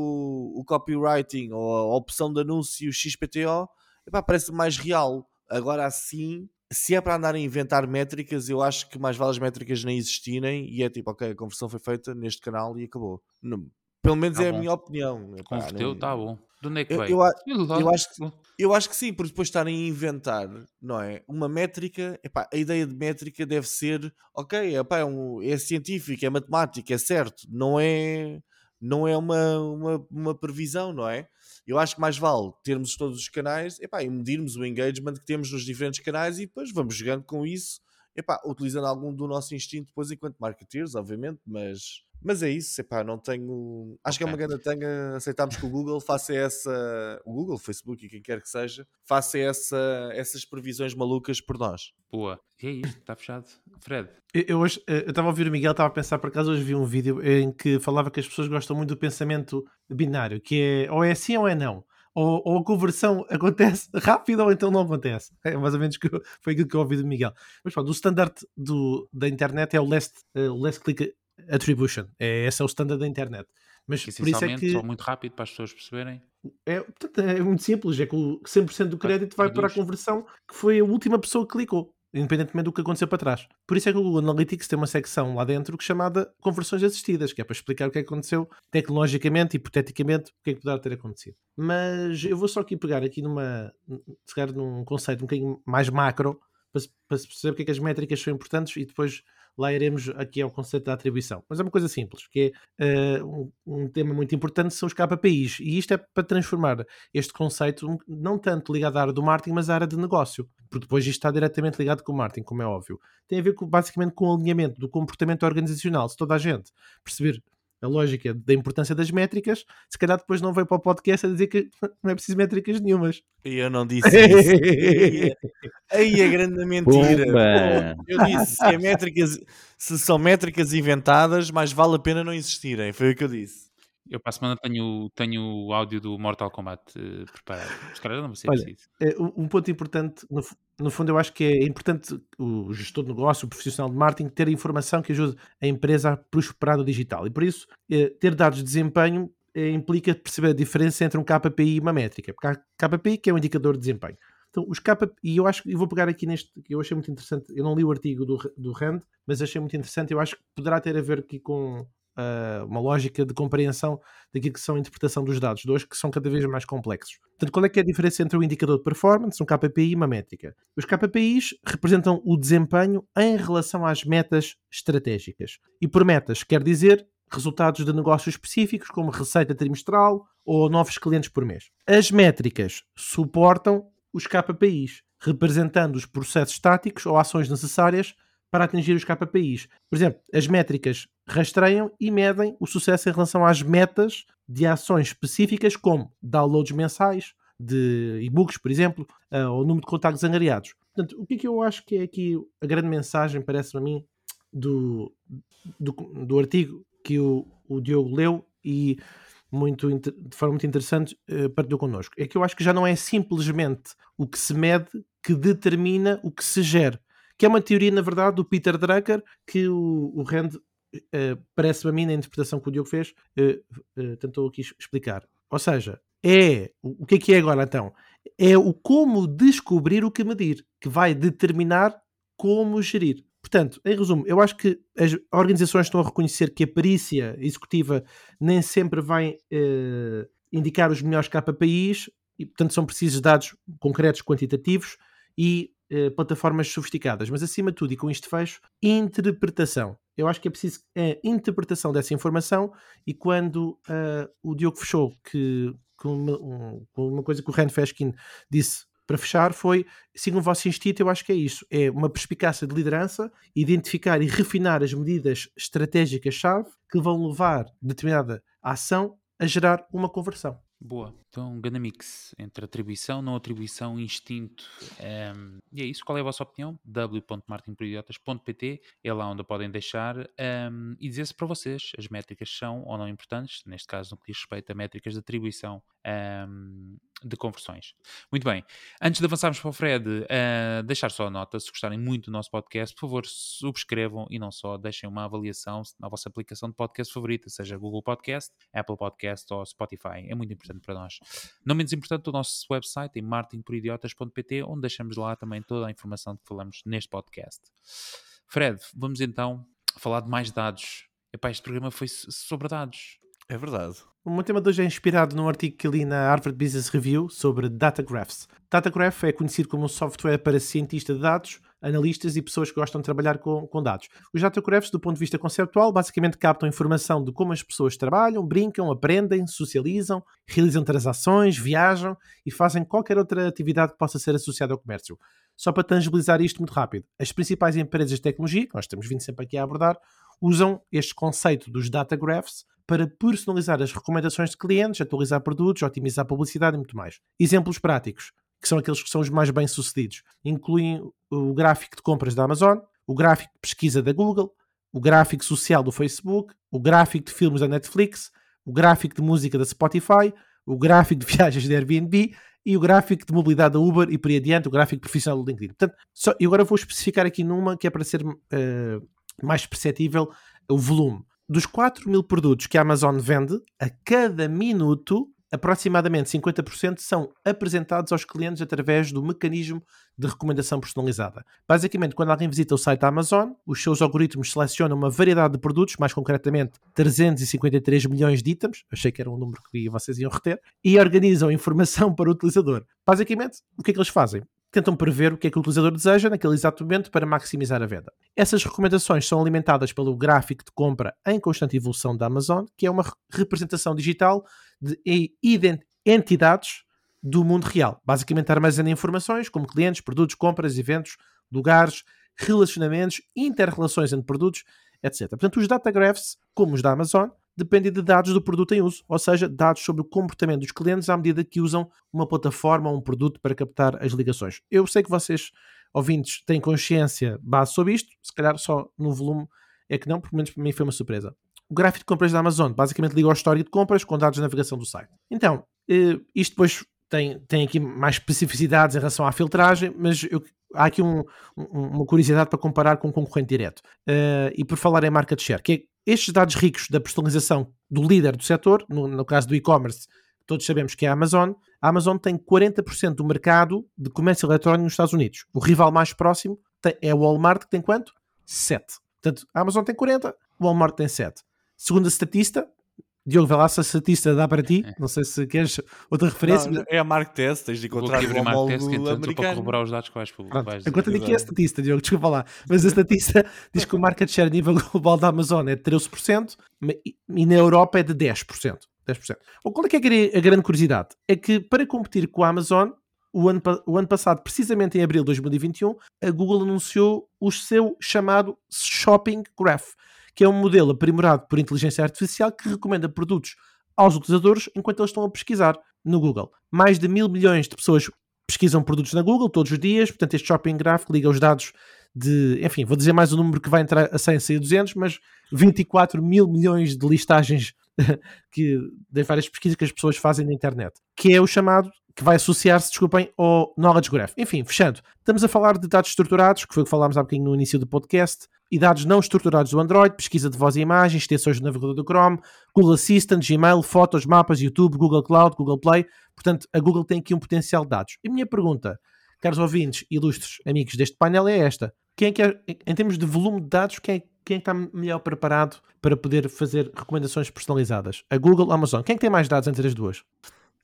Speaker 3: o copywriting ou a opção de anúncio XPTO epá, parece mais real. Agora assim, se é para andar a inventar métricas, eu acho que mais vale as métricas nem existirem e é tipo, ok, a conversão foi feita neste canal e acabou. Não, pelo menos tá é bom. a minha opinião.
Speaker 1: Epá, Converteu, está bom. De onde é que
Speaker 3: eu,
Speaker 1: veio?
Speaker 3: Eu, eu, eu, acho que, eu acho que sim, porque depois estarem a inventar, não é? Uma métrica, epá, a ideia de métrica deve ser, ok, epá, é, um, é científico, é matemática, é certo, não é, não é uma, uma, uma previsão, não é? Eu acho que mais vale termos todos os canais epá, e medirmos o engagement que temos nos diferentes canais e depois vamos jogando com isso, epá, utilizando algum do nosso instinto depois enquanto marketeers, obviamente, mas, mas é isso, epá, não tenho. Acho okay. que é uma grande tanga aceitarmos que o Google faça essa. O Google, o Facebook e quem quer que seja, faça essa, essas previsões malucas por nós.
Speaker 1: Boa. E é isto, está fechado. Fred.
Speaker 4: Eu hoje eu estava a ouvir o Miguel, estava a pensar, por acaso hoje vi um vídeo em que falava que as pessoas gostam muito do pensamento binário, que é ou é sim ou é não. Ou, ou a conversão (laughs) acontece rápido ou então não acontece. (laughs) É mais ou menos que eu, foi aquilo que eu ouvi do Miguel. Mas pronto, o standard do, da internet é o last, uh, last click attribution. É, esse é o standard da internet. Mas por isso é que.
Speaker 1: Só muito rápido para as pessoas perceberem.
Speaker 4: É, portanto, é muito simples, é que o 100% do crédito vai para a conversão que foi a última pessoa que clicou. independentemente do que aconteceu para trás. Por isso é que o Google Analytics tem uma secção lá dentro que é chamada conversões assistidas, que é para explicar o que é que aconteceu tecnologicamente, hipoteticamente, o que é que poderá ter acontecido. Mas eu vou só aqui pegar aqui numa, se calhar num conceito um bocadinho mais macro, para, para perceber porque é que as métricas são importantes e depois lá iremos aqui ao conceito da atribuição. Mas é uma coisa simples, que é uh, um, tema muito importante são os KPIs. E isto é para transformar este conceito não tanto ligado à área do marketing, mas à área de negócio. Porque depois isto está diretamente ligado com o marketing, como é óbvio. Tem a ver com, basicamente com o alinhamento do comportamento organizacional. Se toda a gente perceber a lógica da importância das métricas, se calhar depois não veio para o podcast a dizer que (laughs) não é preciso métricas nenhumas.
Speaker 3: E eu não disse isso. (laughs) Aí a grande mentira. Eu disse se, é métricas, se são métricas inventadas, mais vale a pena não existirem. Foi o que eu disse.
Speaker 1: Eu para a semana tenho, tenho o áudio do Mortal Kombat uh, preparado. Os caras não vão ser
Speaker 4: Olha,
Speaker 1: preciso.
Speaker 4: É, um ponto importante, no, no, fundo, eu acho que é importante o gestor de negócio, o profissional de marketing, ter informação que ajude a empresa a prosperar no digital. E por isso, é, ter dados de desempenho é, implica perceber a diferença entre um KPI e uma métrica. Porque há KPI que é um indicador de desempenho. Então, os KPI, e eu acho que vou pegar aqui neste, que eu achei muito interessante. Eu não li o artigo do, do Rand, mas achei muito interessante. Eu acho que poderá ter a ver aqui com uh, uma lógica de compreensão daquilo que são a interpretação dos dados, dois que são cada vez mais complexos. Portanto, qual é que é a diferença entre um indicador de performance, um KPI e uma métrica? Os KPIs representam o desempenho em relação às metas estratégicas. E por metas quer dizer resultados de negócios específicos, como receita trimestral ou novos clientes por mês. As métricas suportam os KPIs, representando os processos táticos ou ações necessárias para atingir os KPIs. Por exemplo, as métricas rastreiam e medem o sucesso em relação às metas de ações específicas, como downloads mensais de e-books, por exemplo, uh, ou número de contactos angariados. Portanto, o que é que eu acho que é aqui a grande mensagem, parece-me a mim, do, do, do, artigo que o, o Diogo leu e muito, de forma muito interessante uh, partilhou connosco. É que eu acho que já não é simplesmente o que se mede que determina o que se gera que é uma teoria, na verdade, do Peter Drucker, que o, o Rand, uh, parece-me a mim, na interpretação que o Diogo fez, uh, tentou aqui explicar. Ou seja, é o que é que é agora então? É o como descobrir o que medir, que vai determinar como gerir. Portanto, em resumo, eu acho que as organizações estão a reconhecer que a perícia executiva nem sempre vai indicar os melhores KPIs e, portanto, são precisos dados concretos, quantitativos e eh, plataformas sofisticadas, mas acima de tudo, e com isto fecho, interpretação. Eu acho que é preciso a interpretação dessa informação e quando uh, o Diogo fechou que com uma, um, uma, coisa que o Ren Feskin disse para fechar foi sigam o vosso instinto, eu acho que é isso. É uma perspicácia de liderança, identificar e refinar as medidas estratégicas-chave que vão levar determinada ação a gerar uma conversão.
Speaker 1: Boa. Então, um grande mix entre atribuição, não atribuição, instinto. Um, ehm, e é isso. Qual é a vossa opinião? w.martinporidiotas.pt é lá onde podem deixar um, ehm, e dizer se para vocês as métricas são ou não importantes, neste caso no que diz respeito a métricas de atribuição um, ehm, de conversões. Muito bem. Antes de avançarmos para o Fred, uh, deixar só a nota, se gostarem muito do nosso podcast, por favor, subscrevam e não só deixem uma avaliação na vossa aplicação de podcast favorita, seja Google Podcast, Apple Podcast ou Spotify. É muito importante para nós. Não menos importante, o nosso website em martinporidiotas.pt, onde deixamos lá também toda a informação que falamos neste podcast. Fred, vamos então falar de mais dados. Epá, este programa foi sobre dados.
Speaker 3: É verdade.
Speaker 4: O meu tema de hoje é inspirado num artigo que li na Harvard Business Review sobre Data Graphs. Data Graph é conhecido como um software para cientistas de dados, analistas e pessoas que gostam de trabalhar com, com dados. Os Data Graphs, do ponto de vista conceptual, basicamente captam informação de como as pessoas trabalham, brincam, aprendem, socializam, realizam transações, viajam e fazem qualquer outra atividade que possa ser associada ao comércio. Só para tangibilizar isto muito rápido, as principais empresas de tecnologia, que nós estamos vindo sempre aqui a abordar, usam este conceito dos Data Graphs para personalizar as recomendações de clientes, atualizar produtos, otimizar publicidade e muito mais. Exemplos práticos, que são aqueles que são os mais bem-sucedidos, incluem o gráfico de compras da Amazon, o gráfico de pesquisa da Google, o gráfico social do Facebook, o gráfico de filmes da Netflix, o gráfico de música da Spotify, o gráfico de (laughs) viagens da Airbnb e o gráfico de mobilidade da Uber e por aí adiante, o gráfico profissional do LinkedIn. Portanto, só, e agora vou especificar aqui numa que é para ser uh, mais perceptível o volume dos 4 mil produtos que a Amazon vende, a cada minuto aproximadamente 50% são apresentados aos clientes através do mecanismo de recomendação personalizada. Basicamente, quando alguém visita o site da Amazon, os seus algoritmos selecionam uma variedade de produtos, mais concretamente 353 milhões de itens, achei que era um número que vocês iam reter, e organizam informação (laughs) para o utilizador. Basicamente, o que é que eles fazem? Tentam prever o que é que o utilizador deseja naquele exato momento para maximizar a venda. Essas recomendações são alimentadas pelo gráfico de compra em constante evolução da Amazon, que é uma representação digital de entidades do mundo real. Basicamente armazena informações como clientes, produtos, compras, eventos, lugares, relacionamentos, interrelações entre produtos, etc. Portanto, os data graphs, como os da Amazon, dependem de dados do produto em uso, ou seja, dados sobre o comportamento dos clientes à medida que usam uma plataforma ou um produto para captar as ligações. Eu sei que vocês, ouvintes, têm consciência base sobre isto, se calhar só no volume é que não, pelo menos para mim foi uma surpresa. O gráfico de compras da Amazon basicamente liga ao histórico de compras com dados de navegação do site. Então, eh, isto depois tem, tem aqui mais especificidades em relação à filtragem, mas eu, há aqui um, um, uma curiosidade para comparar com um concorrente direto. Uh, e por falar em market share, que é estes dados ricos da personalização do líder do setor, no, no caso do e-commerce, todos sabemos que é a Amazon, a Amazon tem 40% do mercado de comércio eletrónico nos Estados Unidos. O rival mais próximo é o Walmart, que tem quanto? 7. Portanto, a Amazon tem 40, o Walmart tem 7. Segundo a estatista, Diogo, vai lá se a estatística dá para ti. É. Não sei se queres outra referência. Não,
Speaker 3: é a Mark Test, tens de encontrar o homólogo
Speaker 1: então, americano. para corroborar os dados que vais publicar.
Speaker 4: Enquanto aqui é a estatística, Diogo, desculpa lá. Mas a estatística (laughs) diz que o market share a nível global da Amazon é de 13% e na Europa é de 10%. 10%. O qual é que é a grande curiosidade? É que para competir com a Amazon, o ano, o ano passado, precisamente em abril de 2021, a Google anunciou o seu chamado Shopping Graph que é um modelo aprimorado por inteligência artificial que recomenda produtos aos utilizadores enquanto eles estão a pesquisar no Google. Mais de mil milhões de pessoas pesquisam produtos na Google todos os dias, portanto, este shopping graph liga os dados de, enfim, vou dizer mais o um número que vai entrar a 100, 100 200, mas 24 mil milhões de listagens (laughs) que, de várias pesquisas que as pessoas fazem na internet, que é o chamado que vai associar-se, desculpem, ao Knowledge Graph. Enfim, fechando, estamos a falar de dados estruturados, que foi o que falámos há bocadinho no início do podcast, e dados não estruturados do Android, pesquisa de voz e imagem, extensões do navegador do Chrome, Google Assistant, Gmail, fotos, mapas, YouTube, Google Cloud, Google Play. Portanto, a Google tem aqui um potencial de dados. E a minha pergunta, caros ouvintes, ilustres amigos deste painel, é esta. Quem é que é, em termos de volume de dados, quem é, quem que está melhor preparado para poder fazer recomendações personalizadas? A Google a Amazon? Quem é que tem mais dados entre as duas?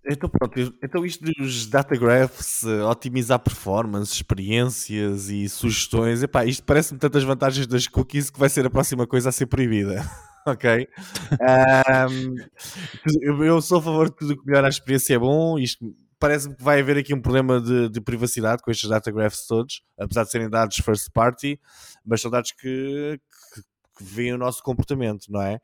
Speaker 3: Então pronto, então isto dos data graphs, eh, otimizar performance, experiências e sugestões, epá, isto parece-me tantas vantagens das cookies que vai ser a próxima coisa a ser proibida. (laughs) ok? Um, eu, eu, sou a favor de tudo que melhora a experiência é bom, isto parece-me que vai haver aqui um problema de, de, privacidade com estes data graphs todos, apesar de serem dados first party, mas são dados que, que, que veem o nosso comportamento, não é?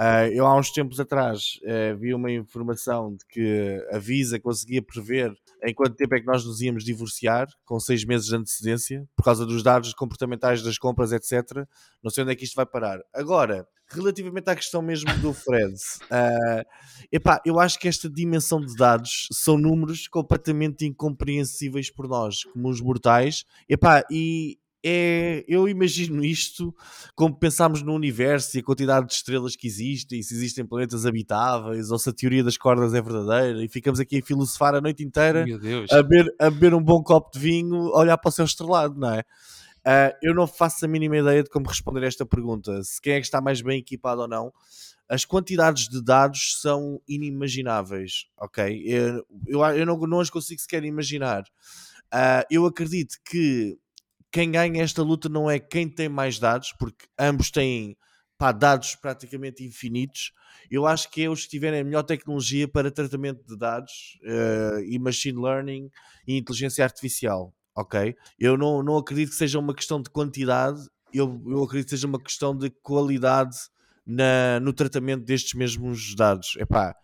Speaker 3: Uh, eu há uns tempos atrás uh, vi uma informação de que a Visa conseguia prever em quanto tempo é que nós nos íamos divorciar, com seis meses de antecedência, por causa dos dados comportamentais das compras, etc. Não sei onde é que isto vai parar. Agora, relativamente à questão mesmo do Fred, uh, (laughs) epá, eu acho que esta dimensão de dados são números completamente incompreensíveis por nós, como os mortais, epá, e é, eu imagino isto como pensamos no universo e a quantidade de estrelas que existem, se existem planetas habitáveis, ou se a teoria das cordas é verdadeira, e ficamos aqui a filosofar a noite inteira a beber, a beber um bom copo de vinho, a olhar para o céu estrelado, não é? Uh, eu não faço a mínima ideia de como responder esta pergunta, se quem é que está mais bem equipado ou não. As quantidades de dados são inimagináveis, ok? Eu, eu, eu não, não as consigo sequer imaginar. Uh, eu acredito que quem ganha esta luta não é quem tem mais dados, porque ambos têm pá, dados praticamente infinitos. Eu acho que é os que tiverem a melhor tecnologia para tratamento de dados uh, e machine learning e inteligência artificial. Ok? Eu não, não acredito que seja uma questão de quantidade, eu, eu acredito que seja uma questão de qualidade na, no tratamento destes mesmos dados. Epá,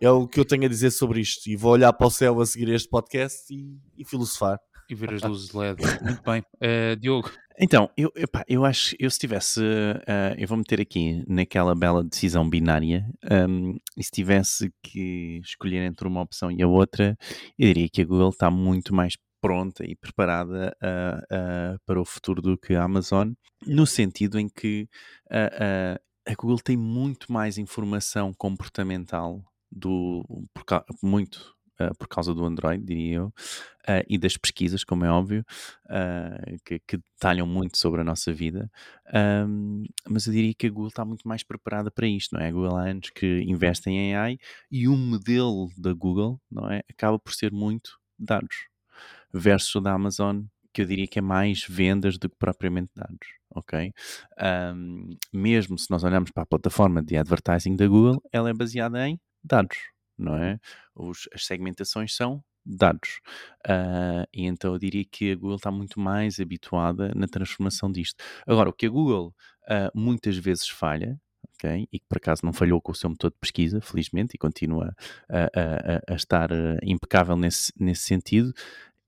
Speaker 3: é o que eu tenho a dizer sobre isto. E vou olhar para o céu a seguir este podcast e, e filosofar
Speaker 1: e ver as luzes LED. Muito bem. Uh, Diogo.
Speaker 2: Então, eu, epá, eu acho, eu se tivesse, uh, eu vou meter aqui naquela bela decisão binária, um, e se tivesse que escolher entre uma opção e a outra, eu diria que a Google está muito mais pronta e preparada uh, uh, para o futuro do que a Amazon, no sentido em que uh, a Google tem muito mais informação comportamental do, por, muito uh, por causa do Android, diria eu, uh, e das pesquisas, como é óbvio, uh, que, que, detalham muito sobre a nossa vida. Mas eu diria que a Google está muito mais preparada para isto, não é? A Google há anos que investe em AI e o modelo da Google, não é? Acaba por ser muito dados, versus o da Amazon, que eu diria que é mais vendas do que propriamente dados, ok? Um, mesmo se nós olharmos para a plataforma de advertising da Google, ela é baseada em dados, não é? Os, as segmentações são dados. Uh, e então eu diria que a Google está muito mais habituada na transformação disto. Agora, o que a Google uh, muitas vezes falha, okay, e que por acaso não falhou com o seu motor de pesquisa, felizmente, e continua a, a, a estar uh, impecável nesse, nesse sentido,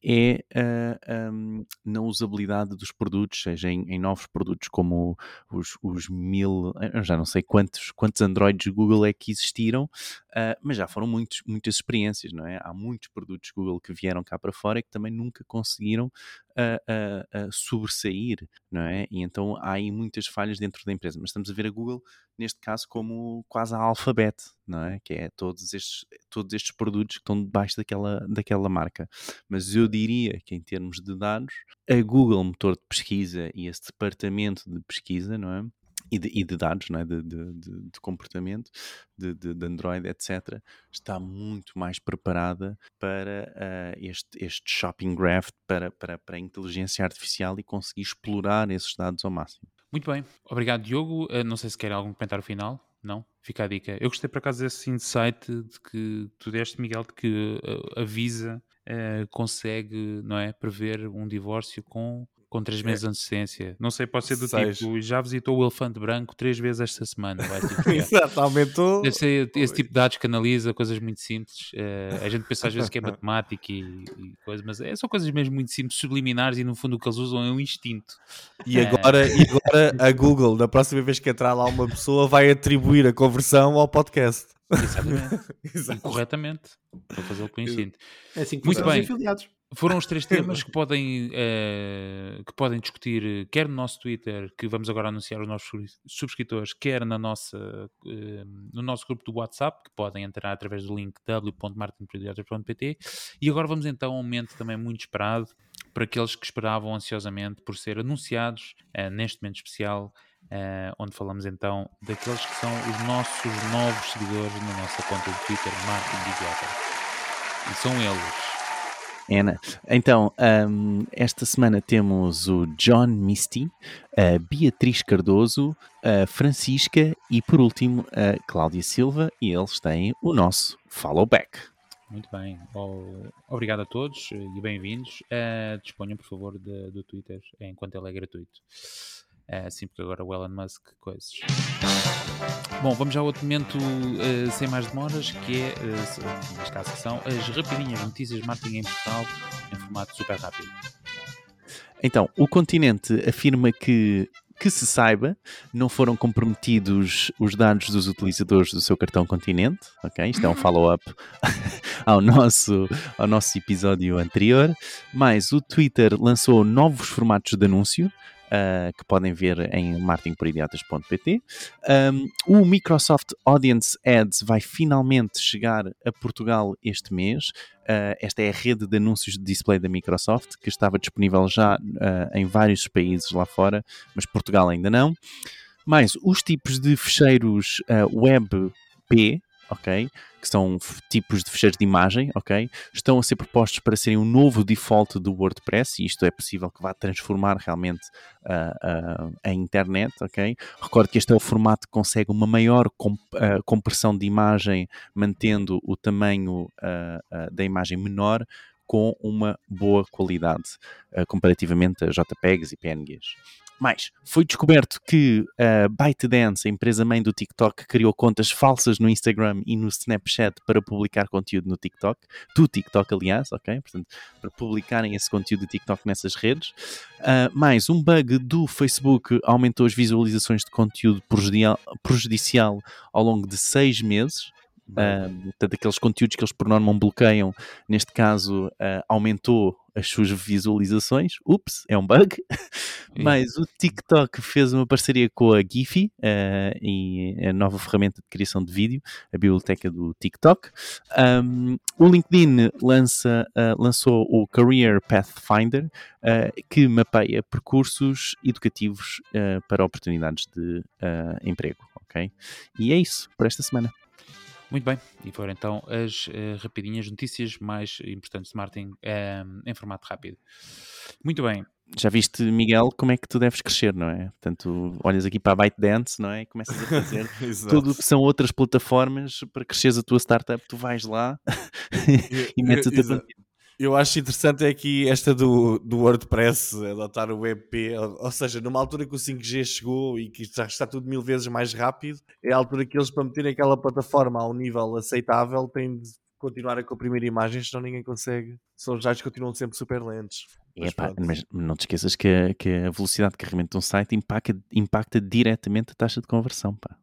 Speaker 2: é a, um, na usabilidade dos produtos, seja em, em novos produtos como os, os, mil, eu já não sei quantos, quantos Androids Google é que existiram, uh, mas já foram muitos, muitas experiências, não é? Há muitos produtos Google que vieram cá para fora e que também nunca conseguiram uh, uh, sobressair, não é? E então há aí muitas falhas dentro da empresa, mas estamos a ver a Google neste caso como quase a Alphabet, não é? Que é todos estes, todos estes produtos que estão debaixo daquela, daquela marca. Mas eu diria que em termos de dados, a Google Motor de Pesquisa e esse departamento de pesquisa, não é? E de, e de, dados, não é? de, de, de comportamento, de, Android, etc., está muito mais preparada para uh, este, este shopping graph, para, para, para a inteligência artificial e conseguir explorar esses dados ao máximo.
Speaker 1: Muito bem, obrigado Diogo. Uh, não sei se quer algum comentário final. Não? Fica a dica. Eu gostei por acaso desse insight de que tu deste, Miguel, de que uh, a Visa uh, consegue, não é, prever um divórcio com com três meses de antecedência. Não sei, pode ser do Seis. tipo, já visitou o elefante branco três vezes esta semana. Vai, tipo, (laughs)
Speaker 3: Exato, aumentou.
Speaker 1: Deve ser esse tipo de dados que analisa coisas muito simples. Uh, a gente pensa às vezes que é (laughs) matemática e, e coisas, mas é, são coisas mesmo muito simples, subliminares e no fundo o que eles usam é um instinto.
Speaker 3: E agora, e agora a Google, na próxima vez que entrar lá uma pessoa, vai atribuir a conversão ao podcast.
Speaker 1: Exatamente. (laughs) Corretamente. Para fazer o instinto.
Speaker 4: É assim que Muito bem. Afiliados.
Speaker 1: Foram os três (laughs) temas que podem, uh, que podem discutir, quer no nosso Twitter, que vamos agora anunciar os nossos subscritores, quer na nossa, uh, no nosso grupo do WhatsApp, que podem entrar através do link w.martinperiodias.pt. E agora vamos então a um momento também muito esperado para aqueles que esperavam ansiosamente por ser anunciados uh, neste momento especial. Onde falamos então daqueles que são os nossos novos seguidores na nossa conta do Twitter, Martin Idiota. E são eles
Speaker 2: Ana. Então, um, esta semana temos o John Misty, a Beatriz Cardoso, a Francisca e, por último, a Cláudia Silva. E eles têm o nosso follow back.
Speaker 1: Muito bem. Obrigado a todos e bem-vindos. Uh, disponham, por favor, de, do Twitter enquanto ele é gratuito. Uh, sim, porque agora o Elon Musk, coisas. Bom, vamos já a outro momento uh, sem mais demoras, que é, uh, neste caso, são as rapidinhas notícias de marketing em Portugal em formato super rápido.
Speaker 2: Então, o continente afirma que que se saiba, não foram comprometidos os dados dos utilizadores do seu cartão Continente, ok? Isto é um (laughs) follow-up (laughs) ao nosso, ao nosso episódio anterior. Mas o Twitter lançou novos formatos de anúncio, uh, que podem ver em marketingporidiotas.pt. Um, o Microsoft Audience Ads vai finalmente chegar a Portugal este mês. Uh, esta é a rede de anúncios de display da Microsoft, que estava disponível já uh, em vários países lá fora, mas Portugal ainda não. Mais os tipos de fecheiros WebP, ok? Que são tipos de fecheiros de imagem, ok? Estão a ser propostos para serem um novo default do WordPress e isto é possível que vá transformar realmente uh, uh, a internet, ok? Recordo que este é o formato que consegue uma maior comp uh, compressão de imagem, mantendo o tamanho da imagem menor, com uma boa qualidade comparativamente a JPEGs e PNGs. Mais, foi descoberto que a ByteDance, a empresa mãe do TikTok, criou contas falsas no Instagram e no Snapchat para publicar conteúdo no TikTok, do TikTok, aliás, ok? Portanto, para publicarem esse conteúdo do TikTok nessas redes. Uh, mais, um bug do Facebook aumentou as visualizações de conteúdo prejudicial, prejudicial ao longo de seis meses. Uh, portanto, aqueles conteúdos que eles por norma bloqueiam, neste caso uh, aumentou as suas visualizações. Ups, é um bug. (laughs) Mas o TikTok fez uma parceria com a Giphy, uh, a nova ferramenta de criação de vídeo, a biblioteca do TikTok. Um, o LinkedIn lança, uh, lançou o Career Pathfinder, uh, que mapeia percursos educativos para oportunidades de emprego. Ok? E é isso por esta semana.
Speaker 1: Muito bem, e foram então as uh, rapidinhas notícias mais importantes de marketing um, em formato rápido. Muito bem.
Speaker 2: Já viste, Miguel, como é que tu deves crescer, não é? Portanto, olhas aqui para a ByteDance, não é? E começas a fazer (laughs) tudo o que são outras plataformas para cresceres a tua startup, tu vais lá (laughs) (laughs) e metes a
Speaker 3: eu acho interessante é que esta do, do WordPress adotar o WebP, ou, ou seja, numa altura que o 5G chegou e que já está tudo mil vezes mais rápido, é a altura que eles, para meterem aquela plataforma a um nível aceitável, têm de continuar a comprimir imagens, senão ninguém consegue. São os dados que continuam sempre super lentos.
Speaker 2: Mas, Epá, mas não te esqueças que a, que a, velocidade de carregamento de um site impacta, impacta diretamente a taxa de conversão. Pá.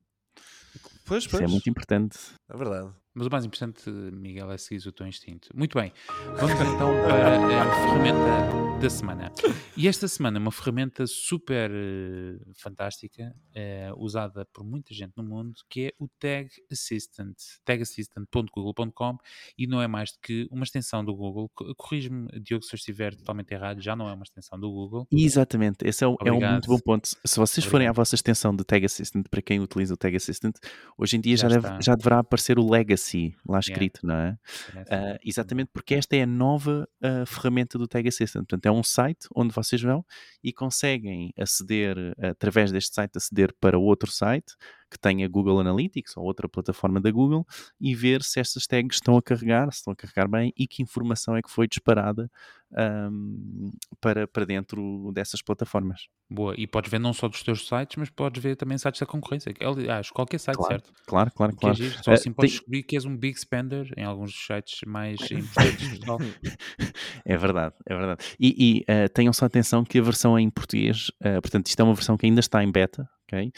Speaker 3: Pois, pois.
Speaker 2: Isso é muito importante.
Speaker 3: É verdade.
Speaker 1: Mas o mais importante, Miguel, é seguir o teu instinto. Muito bem. Vamos então para a ferramenta da semana. E esta semana uma ferramenta super uh, fantástica, uh, usada por muita gente no mundo, que é o Tag Assistant. tagassistant.google.com e não é mais do que uma extensão do Google. Corrige-me, Diogo, se eu estiver totalmente errado, já não é uma extensão do Google.
Speaker 2: Exatamente. Esse é, o, é um muito bom ponto. Se vocês forem à vossa extensão de Tag Assistant, para quem utiliza o Tag Assistant, hoje em dia já, já, deve, já deverá aparecer o Legacy Lá escrito, yeah. não é? Uh, exatamente porque esta é a nova uh, ferramenta do Tag Assistant. Portanto, é um site onde vocês vão e conseguem aceder, através deste site, aceder para outro site que tenha Google Analytics ou outra plataforma da Google e ver se estas tags estão a carregar, se estão a carregar bem e que informação é que foi disparada um, para, para dentro dessas plataformas.
Speaker 1: Boa, e podes ver não só dos teus sites, mas podes ver também sites da concorrência. Aliás, qualquer site,
Speaker 2: claro,
Speaker 1: certo?
Speaker 2: Claro, claro, claro.
Speaker 1: É só assim uh, podes tem... descobrir que és um big spender em alguns dos sites mais importantes (laughs)
Speaker 2: É verdade, é verdade. E, e uh, tenham só atenção que a versão em português, uh, portanto, isto é uma versão que ainda está em beta, ok?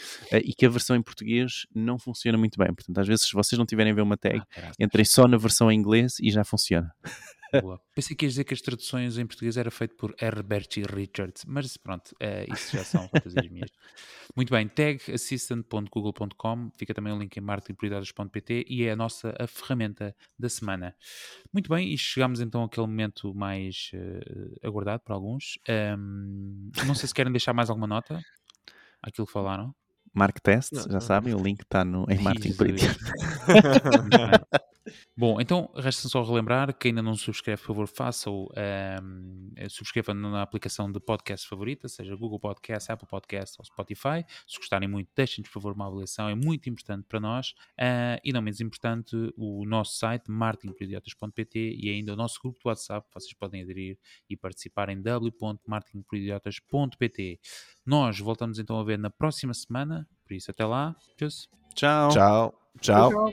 Speaker 2: e que a versão em português não funciona muito bem. Portanto, às vezes, se vocês não tiverem a ver uma tag, ah, entrem só na versão em inglês e já funciona.
Speaker 1: Boa. Pensei que ias dizer que as traduções em português era feito por Herbert e Richards, mas pronto, uh, isso já são fantasias minhas. (laughs) Muito bem, tagassistant.google.com, fica também o link em marketingprioridades.pt e é a nossa a ferramenta da semana. Muito bem, e chegamos então àquele momento mais uh, aguardado por alguns. Um, não sei se querem deixar mais alguma nota àquilo que falaram.
Speaker 2: Mark Test, já sabem, o link está no, em (laughs) Marketing (laughs) (laughs)
Speaker 1: Bom, então resta só relembrar que ainda não subscreve, por favor, faça-o. Um, ehm, subscreva na aplicação de podcast favorita, seja Google Podcast, Apple Podcast ou Spotify. Se gostarem muito, deixem-nos, por favor, uma avaliação, é muito importante para nós. Uh, e não menos importante, o nosso site, marketingporidiotas.pt e ainda o nosso grupo de WhatsApp, vocês podem aderir e participar em w.marketingporidiotas.pt. Nós voltamos então a ver na próxima semana, por isso até lá.
Speaker 2: Tchau.
Speaker 3: Tchau. Tchau. Tchau.